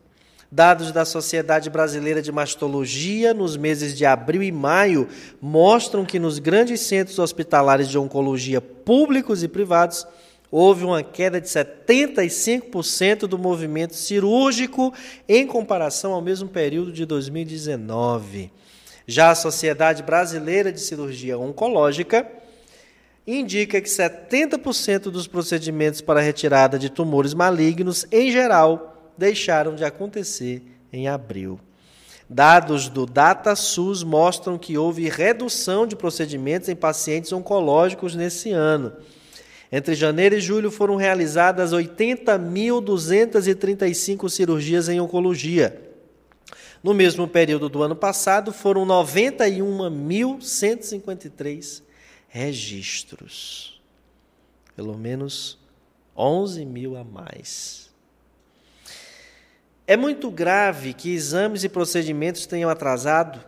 Dados da Sociedade Brasileira de Mastologia nos meses de abril e maio mostram que nos grandes centros hospitalares de oncologia públicos e privados houve uma queda de 75% do movimento cirúrgico em comparação ao mesmo período de 2019. Já a Sociedade Brasileira de Cirurgia Oncológica indica que 70% dos procedimentos para retirada de tumores malignos, em geral, deixaram de acontecer em abril. Dados do DataSUS mostram que houve redução de procedimentos em pacientes oncológicos nesse ano. Entre janeiro e julho foram realizadas 80.235 cirurgias em oncologia. No mesmo período do ano passado, foram 91.153 registros. Pelo menos 11 mil a mais. É muito grave que exames e procedimentos tenham atrasado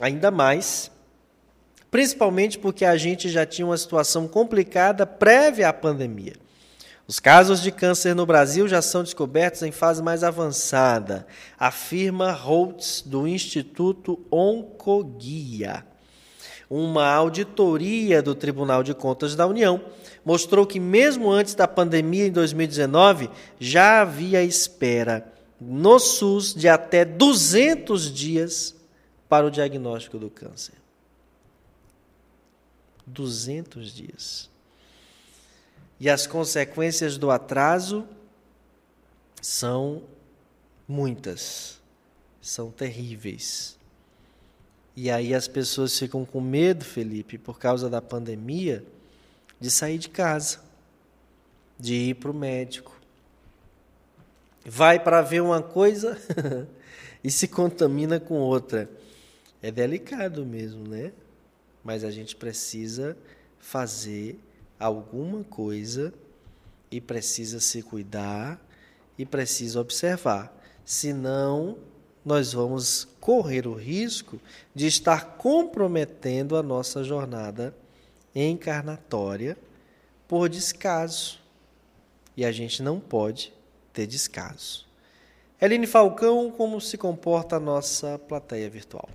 ainda mais principalmente porque a gente já tinha uma situação complicada prévia à pandemia. Os casos de câncer no Brasil já são descobertos em fase mais avançada, afirma Holtz, do Instituto Oncoguia. Uma auditoria do Tribunal de Contas da União mostrou que, mesmo antes da pandemia em 2019, já havia espera no SUS de até 200 dias para o diagnóstico do câncer. 200 dias. E as consequências do atraso são muitas, são terríveis. E aí as pessoas ficam com medo, Felipe, por causa da pandemia, de sair de casa, de ir para o médico. Vai para ver uma coisa *laughs* e se contamina com outra. É delicado mesmo, né? mas a gente precisa fazer alguma coisa e precisa se cuidar e precisa observar. Senão, nós vamos correr o risco de estar comprometendo a nossa jornada encarnatória por descaso. E a gente não pode ter descaso. Eline Falcão, como se comporta a nossa plateia virtual?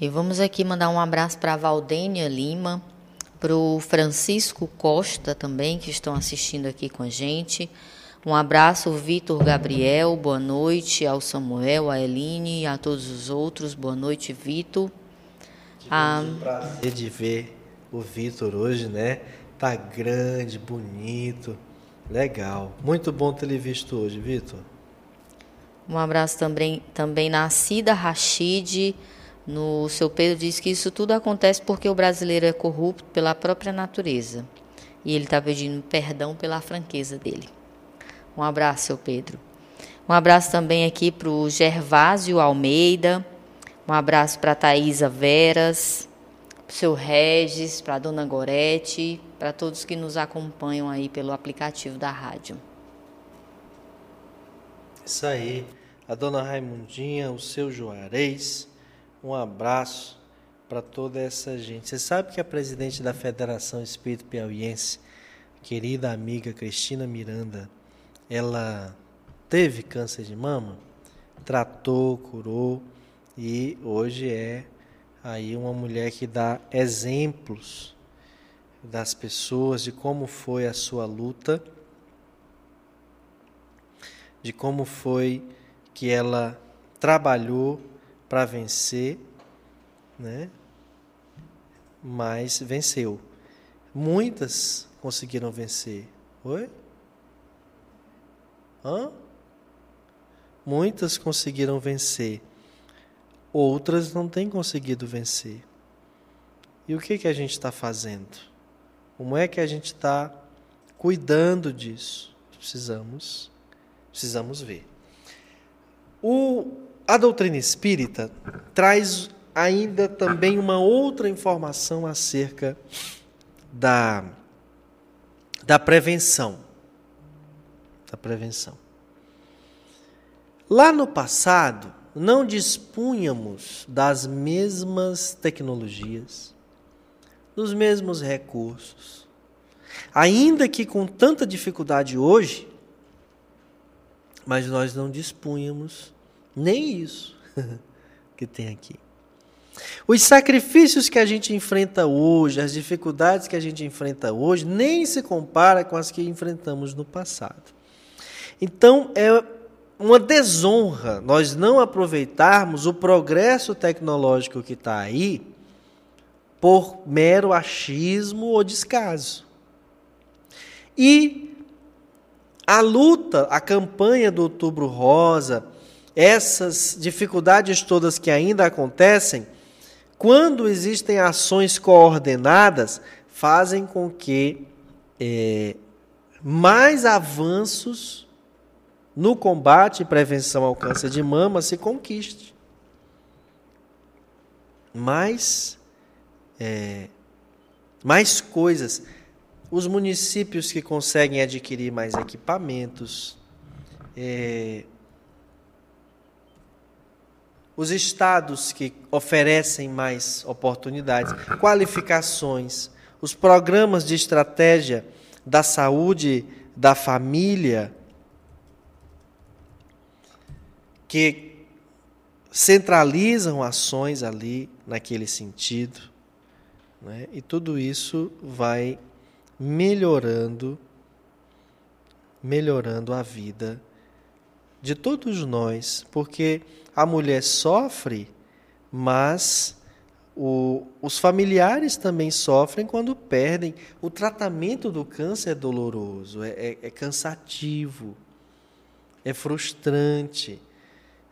E vamos aqui mandar um abraço para a Valdênia Lima, para o Francisco Costa também, que estão assistindo aqui com a gente. Um abraço, Vitor Gabriel, boa noite ao Samuel, a Eline e a todos os outros. Boa noite, Vitor. Ah, prazer de ver o Vitor hoje, né? Tá grande, bonito, legal. Muito bom ter ele visto hoje, Vitor. Um abraço também, também na Cida Rachid. No seu Pedro diz que isso tudo acontece porque o brasileiro é corrupto pela própria natureza. E ele está pedindo perdão pela franqueza dele. Um abraço, seu Pedro. Um abraço também aqui para o Gervásio Almeida. Um abraço para a Thaisa Veras para o seu Regis, para a dona Gorete, para todos que nos acompanham aí pelo aplicativo da rádio. Isso aí. A dona Raimundinha, o seu Juarez, um abraço para toda essa gente. Você sabe que a presidente da Federação Espírito Piauiense, querida amiga Cristina Miranda, ela teve câncer de mama, tratou, curou e hoje é aí uma mulher que dá exemplos das pessoas de como foi a sua luta, de como foi que ela trabalhou para vencer, né? Mas venceu. Muitas conseguiram vencer. Oi? Hã? Muitas conseguiram vencer outras não têm conseguido vencer. E o que, que a gente está fazendo? Como é que a gente está cuidando disso? Precisamos, precisamos ver. O, a doutrina espírita traz ainda também uma outra informação acerca da, da prevenção. Da prevenção. Lá no passado, não dispunhamos das mesmas tecnologias, dos mesmos recursos. Ainda que com tanta dificuldade hoje, mas nós não dispunhamos nem isso *laughs* que tem aqui. Os sacrifícios que a gente enfrenta hoje, as dificuldades que a gente enfrenta hoje, nem se compara com as que enfrentamos no passado. Então, é uma desonra nós não aproveitarmos o progresso tecnológico que está aí por mero achismo ou descaso. E a luta, a campanha do Outubro Rosa, essas dificuldades todas que ainda acontecem, quando existem ações coordenadas, fazem com que é, mais avanços no combate e prevenção ao câncer de mama se conquiste. Mais, é, mais coisas. Os municípios que conseguem adquirir mais equipamentos, é, os estados que oferecem mais oportunidades, qualificações, os programas de estratégia da saúde da família, que centralizam ações ali naquele sentido. Né? E tudo isso vai melhorando, melhorando a vida de todos nós, porque a mulher sofre, mas o, os familiares também sofrem quando perdem. O tratamento do câncer é doloroso, é, é, é cansativo, é frustrante.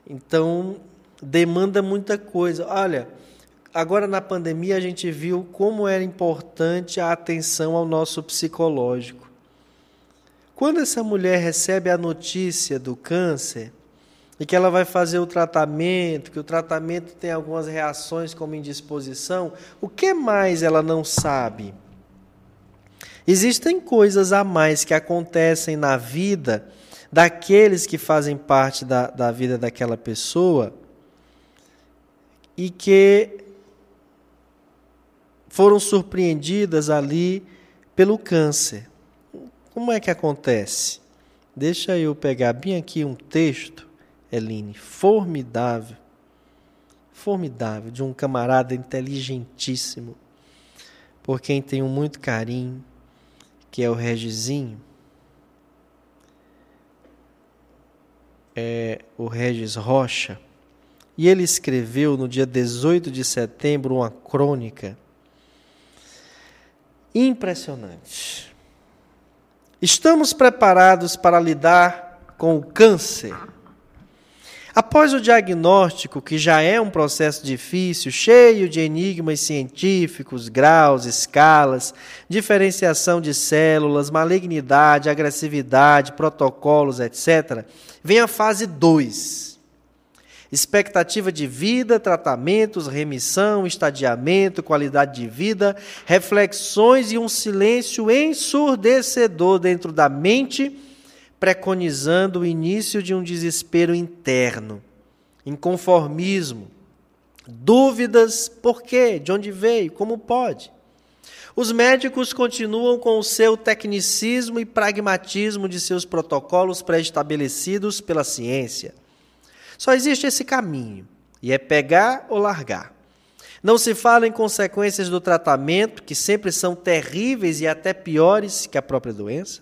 Então, demanda muita coisa. Olha, agora na pandemia a gente viu como era importante a atenção ao nosso psicológico. Quando essa mulher recebe a notícia do câncer, e que ela vai fazer o tratamento, que o tratamento tem algumas reações como indisposição, o que mais ela não sabe? Existem coisas a mais que acontecem na vida daqueles que fazem parte da, da vida daquela pessoa e que foram surpreendidas ali pelo câncer. Como é que acontece? Deixa eu pegar bem aqui um texto, Eline, formidável, formidável, de um camarada inteligentíssimo, por quem tenho muito carinho, que é o Regizinho. É o Regis Rocha. E ele escreveu no dia 18 de setembro uma crônica impressionante. Estamos preparados para lidar com o câncer. Após o diagnóstico, que já é um processo difícil, cheio de enigmas científicos, graus, escalas, diferenciação de células, malignidade, agressividade, protocolos, etc., vem a fase 2 expectativa de vida, tratamentos, remissão, estadiamento, qualidade de vida, reflexões e um silêncio ensurdecedor dentro da mente, preconizando o início de um desespero interno, inconformismo, dúvidas: por quê? De onde veio? Como pode? Os médicos continuam com o seu tecnicismo e pragmatismo de seus protocolos pré-estabelecidos pela ciência só existe esse caminho, e é pegar ou largar. Não se fala em consequências do tratamento, que sempre são terríveis e até piores que a própria doença.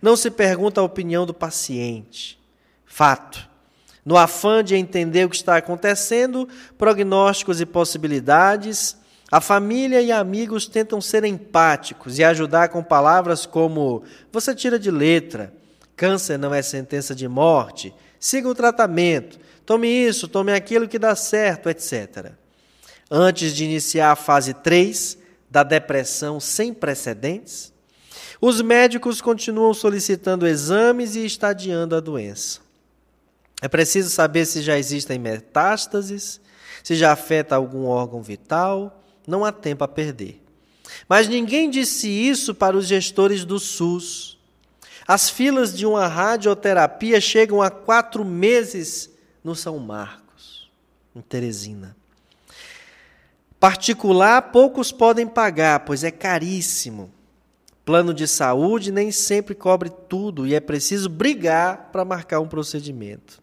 Não se pergunta a opinião do paciente. Fato. No afã de entender o que está acontecendo, prognósticos e possibilidades, a família e amigos tentam ser empáticos e ajudar com palavras como: você tira de letra, câncer não é sentença de morte, siga o tratamento, tome isso, tome aquilo que dá certo, etc. Antes de iniciar a fase 3 da depressão sem precedentes, os médicos continuam solicitando exames e estadiando a doença. É preciso saber se já existem metástases, se já afeta algum órgão vital, não há tempo a perder. Mas ninguém disse isso para os gestores do SUS as filas de uma radioterapia chegam a quatro meses no São Marcos, em Teresina. Particular, poucos podem pagar, pois é caríssimo. Plano de saúde nem sempre cobre tudo e é preciso brigar para marcar um procedimento.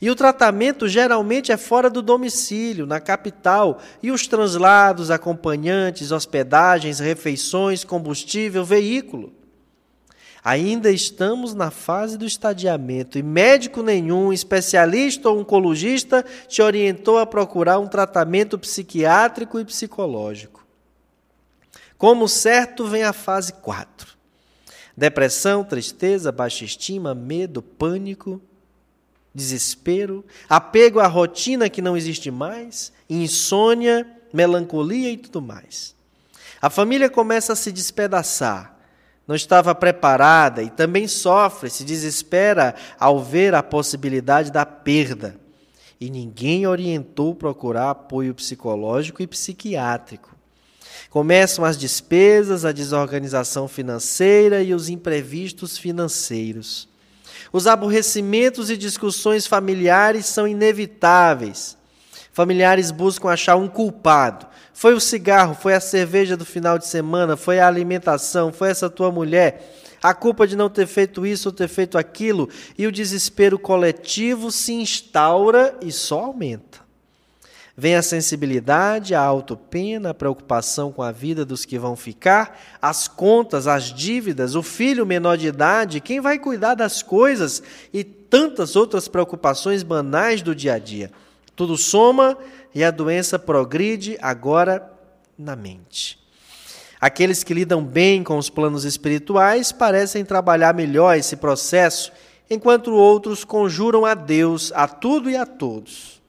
E o tratamento geralmente é fora do domicílio, na capital, e os translados, acompanhantes, hospedagens, refeições, combustível, veículo. Ainda estamos na fase do estadiamento e médico nenhum, especialista ou oncologista, te orientou a procurar um tratamento psiquiátrico e psicológico. Como certo, vem a fase 4. Depressão, tristeza, baixa estima, medo, pânico, desespero, apego à rotina que não existe mais, insônia, melancolia e tudo mais. A família começa a se despedaçar não estava preparada e também sofre, se desespera ao ver a possibilidade da perda. E ninguém orientou procurar apoio psicológico e psiquiátrico. Começam as despesas, a desorganização financeira e os imprevistos financeiros. Os aborrecimentos e discussões familiares são inevitáveis. Familiares buscam achar um culpado, foi o cigarro, foi a cerveja do final de semana, foi a alimentação, foi essa tua mulher. A culpa de não ter feito isso ou ter feito aquilo, e o desespero coletivo se instaura e só aumenta. Vem a sensibilidade, a autopena, a preocupação com a vida dos que vão ficar, as contas, as dívidas, o filho menor de idade, quem vai cuidar das coisas e tantas outras preocupações banais do dia a dia. Tudo soma e a doença progride agora na mente. Aqueles que lidam bem com os planos espirituais parecem trabalhar melhor esse processo, enquanto outros conjuram a Deus a tudo e a todos.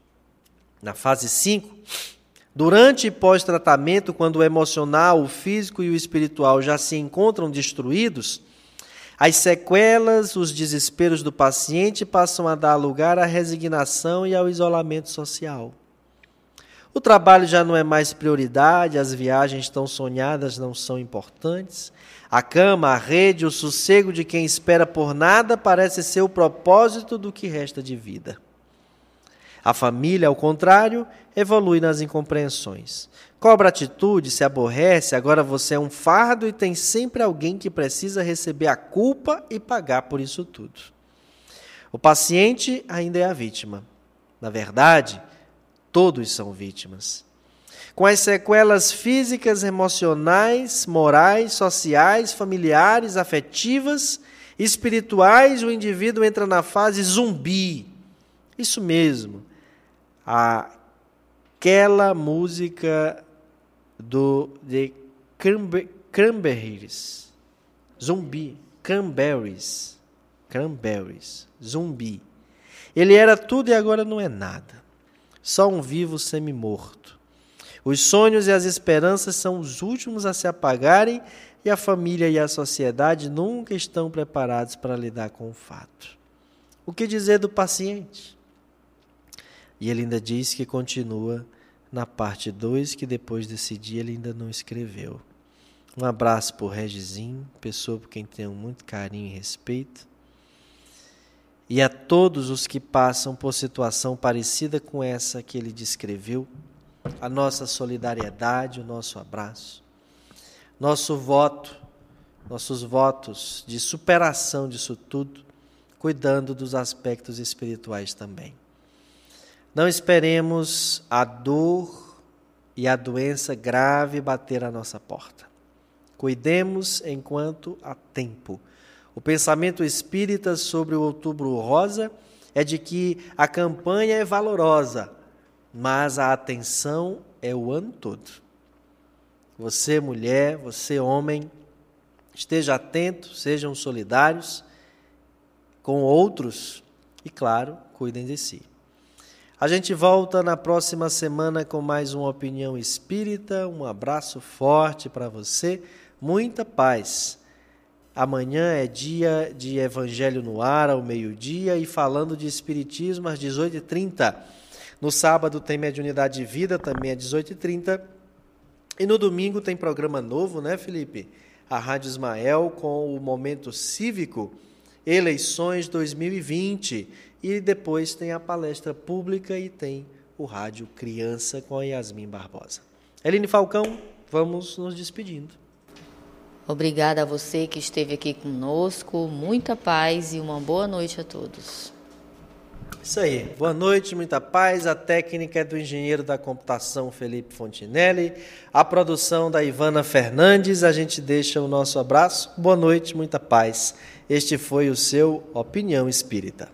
Na fase 5, durante e pós-tratamento, quando o emocional, o físico e o espiritual já se encontram destruídos, As sequelas, os desesperos do paciente passam a dar lugar à resignação e ao isolamento social. O trabalho já não é mais prioridade, as viagens tão sonhadas não são importantes. A cama, a rede, o sossego de quem espera por nada parece ser o propósito do que resta de vida. A família, ao contrário, evolui nas incompreensões. Cobra atitude, se aborrece, agora você é um fardo e tem sempre alguém que precisa receber a culpa e pagar por isso tudo. O paciente ainda é a vítima. Na verdade, todos são vítimas. Com as sequelas físicas, emocionais, morais, sociais, familiares, afetivas, espirituais, o indivíduo entra na fase zumbi. Isso mesmo. Aquela música do de Cranberries. Zumbi. Cranberries. Cranberries. Zumbi. Ele era tudo e agora não é nada. Só um vivo semi-morto. Os sonhos e as esperanças são os últimos a se apagarem e a família e a sociedade nunca estão preparados para lidar com o fato. O que dizer do paciente? E ele ainda diz que continua na parte 2, que depois desse dia ele ainda não escreveu. Um abraço por Regizinho, pessoa por quem tenho muito carinho e respeito. E a todos os que passam por situação parecida com essa que ele descreveu, a nossa solidariedade, o nosso abraço, nosso voto, nossos votos de superação disso tudo, cuidando dos aspectos espirituais também. Não esperemos a dor e a doença grave bater à nossa porta. Cuidemos enquanto há tempo. O pensamento espírita sobre o Outubro Rosa é de que a campanha é valorosa, mas a atenção é o ano todo. Você, mulher, você, homem, esteja atento, sejam solidários com outros e, claro, cuidem de si. A gente volta na próxima semana com mais uma opinião espírita. Um abraço forte para você, muita paz. Amanhã é dia de Evangelho no Ar, ao meio-dia, e falando de Espiritismo às 18h30. No sábado tem Mediunidade de Vida, também às 18h30. E no domingo tem programa novo, né, Felipe? A Rádio Ismael com o Momento Cívico, Eleições 2020. E depois tem a palestra pública e tem o Rádio Criança com a Yasmin Barbosa. Eline Falcão, vamos nos despedindo. Obrigada a você que esteve aqui conosco. Muita paz e uma boa noite a todos. Isso aí. Boa noite, muita paz. A técnica é do engenheiro da computação Felipe Fontinelli, a produção da Ivana Fernandes. A gente deixa o nosso abraço. Boa noite, muita paz. Este foi o seu Opinião Espírita.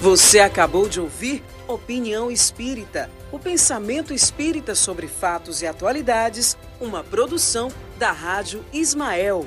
Você acabou de ouvir Opinião Espírita, o pensamento espírita sobre fatos e atualidades, uma produção da Rádio Ismael.